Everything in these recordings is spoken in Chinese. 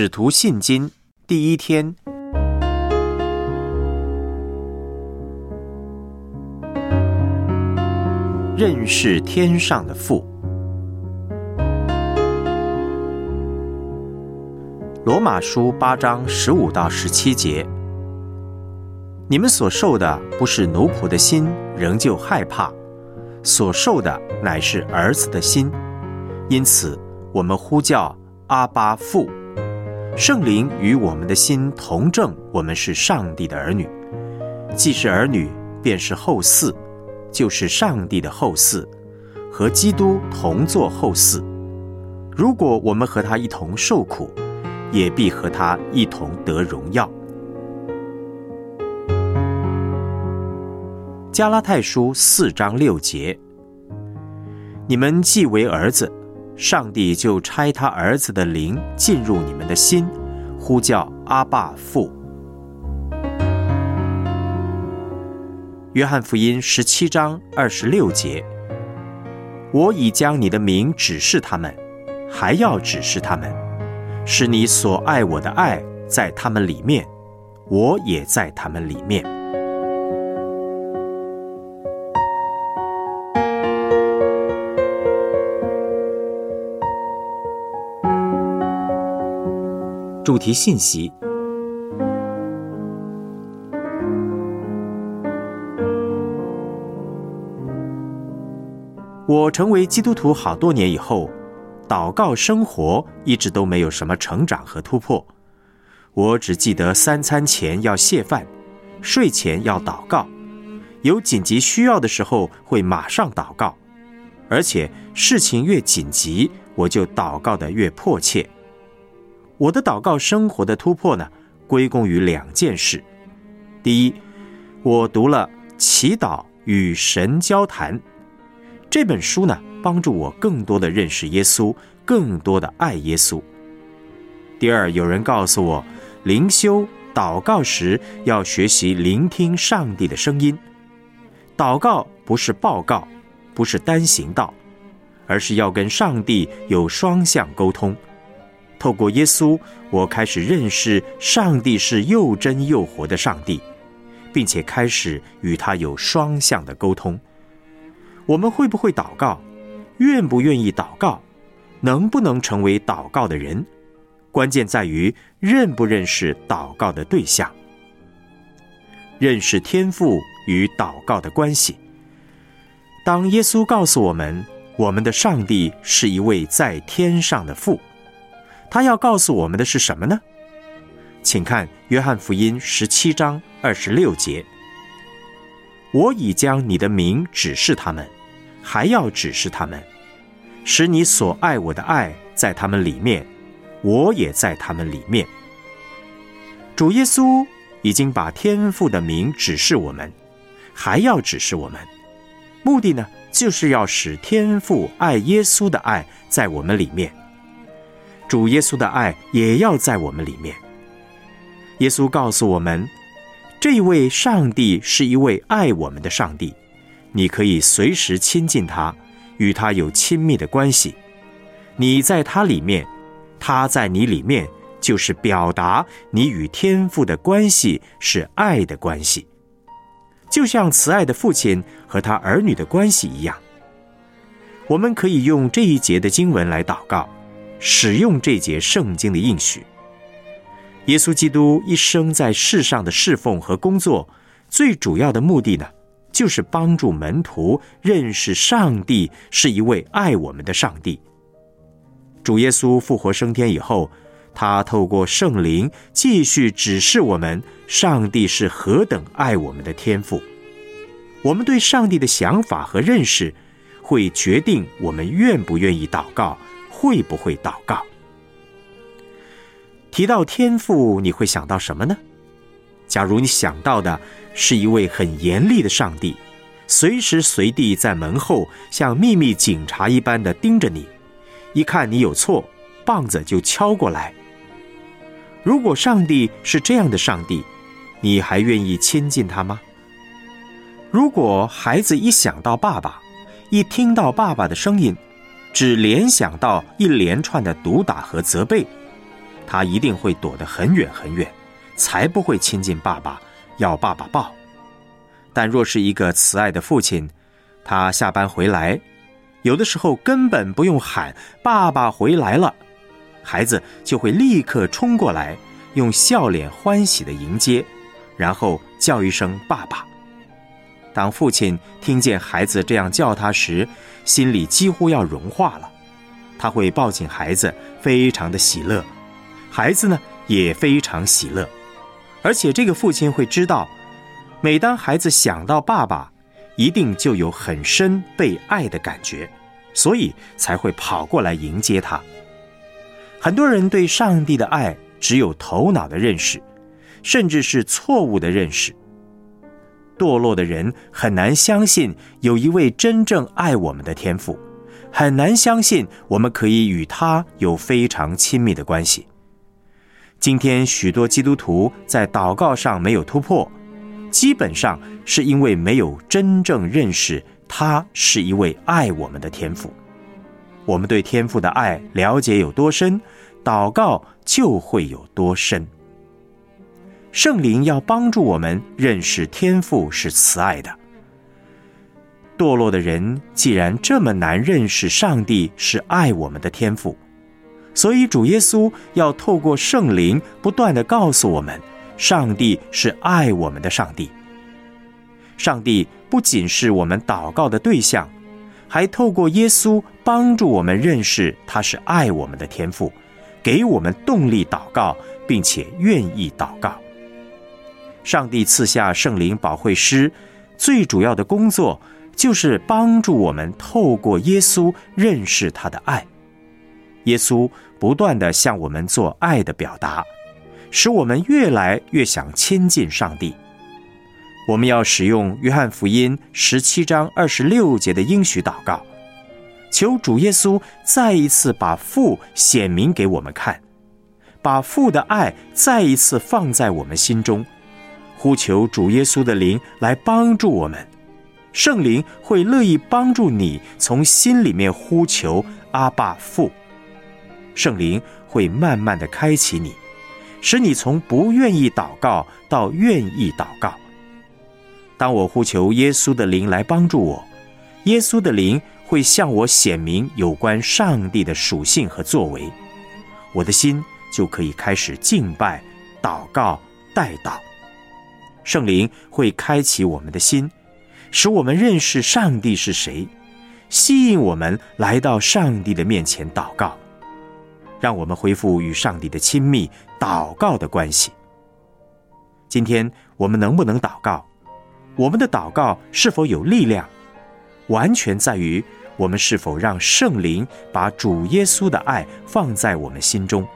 使徒信经第一天，认识天上的父。罗马书八章十五到十七节，你们所受的不是奴仆的心，仍旧害怕；所受的乃是儿子的心，因此我们呼叫阿巴父。圣灵与我们的心同证，我们是上帝的儿女。既是儿女，便是后嗣，就是上帝的后嗣，和基督同作后嗣。如果我们和他一同受苦，也必和他一同得荣耀。加拉太书四章六节：你们既为儿子。上帝就差他儿子的灵进入你们的心，呼叫阿爸父。约翰福音十七章二十六节：我已将你的名指示他们，还要指示他们，使你所爱我的爱在他们里面，我也在他们里面。主题信息：我成为基督徒好多年以后，祷告生活一直都没有什么成长和突破。我只记得三餐前要谢饭，睡前要祷告，有紧急需要的时候会马上祷告，而且事情越紧急，我就祷告的越迫切。我的祷告生活的突破呢，归功于两件事。第一，我读了《祈祷与神交谈》这本书呢，帮助我更多的认识耶稣，更多的爱耶稣。第二，有人告诉我，灵修祷告时要学习聆听上帝的声音。祷告不是报告，不是单行道，而是要跟上帝有双向沟通。透过耶稣，我开始认识上帝是又真又活的上帝，并且开始与他有双向的沟通。我们会不会祷告？愿不愿意祷告？能不能成为祷告的人？关键在于认不认识祷告的对象，认识天赋与祷告的关系。当耶稣告诉我们，我们的上帝是一位在天上的父。他要告诉我们的是什么呢？请看《约翰福音》十七章二十六节：“我已将你的名指示他们，还要指示他们，使你所爱我的爱在他们里面，我也在他们里面。”主耶稣已经把天父的名指示我们，还要指示我们，目的呢，就是要使天父爱耶稣的爱在我们里面。主耶稣的爱也要在我们里面。耶稣告诉我们，这一位上帝是一位爱我们的上帝，你可以随时亲近他，与他有亲密的关系。你在他里面，他在你里面，就是表达你与天父的关系是爱的关系，就像慈爱的父亲和他儿女的关系一样。我们可以用这一节的经文来祷告。使用这节圣经的应许，耶稣基督一生在世上的侍奉和工作，最主要的目的呢，就是帮助门徒认识上帝是一位爱我们的上帝。主耶稣复活升天以后，他透过圣灵继续指示我们，上帝是何等爱我们的天赋。我们对上帝的想法和认识，会决定我们愿不愿意祷告。会不会祷告？提到天赋，你会想到什么呢？假如你想到的是一位很严厉的上帝，随时随地在门后像秘密警察一般的盯着你，一看你有错，棒子就敲过来。如果上帝是这样的上帝，你还愿意亲近他吗？如果孩子一想到爸爸，一听到爸爸的声音，只联想到一连串的毒打和责备，他一定会躲得很远很远，才不会亲近爸爸，要爸爸抱。但若是一个慈爱的父亲，他下班回来，有的时候根本不用喊“爸爸回来了”，孩子就会立刻冲过来，用笑脸欢喜的迎接，然后叫一声“爸爸”。当父亲听见孩子这样叫他时，心里几乎要融化了。他会抱紧孩子，非常的喜乐。孩子呢也非常喜乐，而且这个父亲会知道，每当孩子想到爸爸，一定就有很深被爱的感觉，所以才会跑过来迎接他。很多人对上帝的爱只有头脑的认识，甚至是错误的认识。堕落的人很难相信有一位真正爱我们的天父，很难相信我们可以与他有非常亲密的关系。今天许多基督徒在祷告上没有突破，基本上是因为没有真正认识他是一位爱我们的天父。我们对天父的爱了解有多深，祷告就会有多深。圣灵要帮助我们认识天父是慈爱的。堕落的人既然这么难认识上帝是爱我们的天父。所以，主耶稣要透过圣灵不断的告诉我们，上帝是爱我们的上帝。上帝不仅是我们祷告的对象，还透过耶稣帮助我们认识他是爱我们的天赋，给我们动力祷告，并且愿意祷告。上帝赐下圣灵保惠师，最主要的工作就是帮助我们透过耶稣认识他的爱。耶稣不断的向我们做爱的表达，使我们越来越想亲近上帝。我们要使用约翰福音十七章二十六节的应许祷告，求主耶稣再一次把父显明给我们看，把父的爱再一次放在我们心中，呼求主耶稣的灵来帮助我们。圣灵会乐意帮助你从心里面呼求阿爸父。圣灵会慢慢的开启你，使你从不愿意祷告到愿意祷告。当我呼求耶稣的灵来帮助我，耶稣的灵会向我显明有关上帝的属性和作为，我的心就可以开始敬拜、祷告、代祷。圣灵会开启我们的心，使我们认识上帝是谁，吸引我们来到上帝的面前祷告。让我们恢复与上帝的亲密祷告的关系。今天我们能不能祷告？我们的祷告是否有力量？完全在于我们是否让圣灵把主耶稣的爱放在我们心中。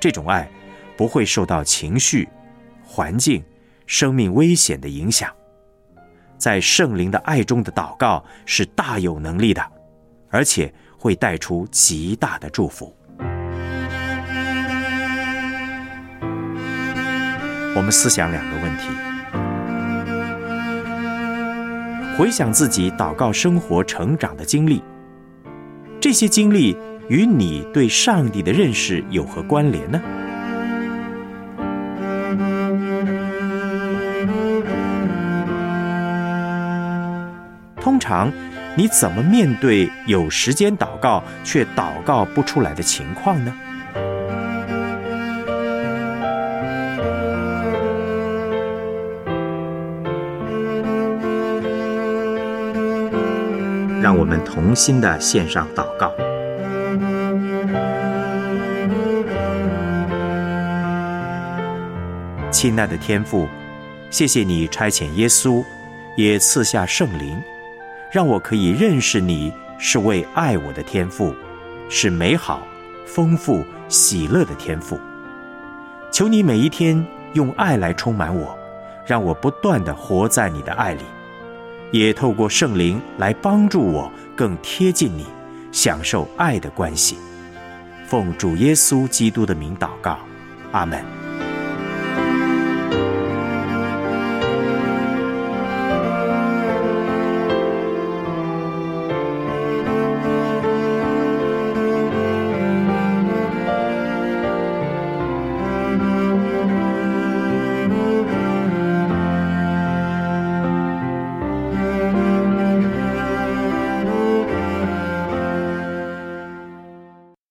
这种爱不会受到情绪、环境、生命危险的影响。在圣灵的爱中的祷告是大有能力的，而且会带出极大的祝福。我们思想两个问题：回想自己祷告生活成长的经历，这些经历与你对上帝的认识有何关联呢？你怎么面对有时间祷告却祷告不出来的情况呢？让我们同心的献上祷告，亲爱的天父，谢谢你差遣耶稣，也赐下圣灵，让我可以认识你是为爱我的天赋，是美好、丰富、喜乐的天赋。求你每一天用爱来充满我，让我不断的活在你的爱里。也透过圣灵来帮助我更贴近你，享受爱的关系。奉主耶稣基督的名祷告，阿门。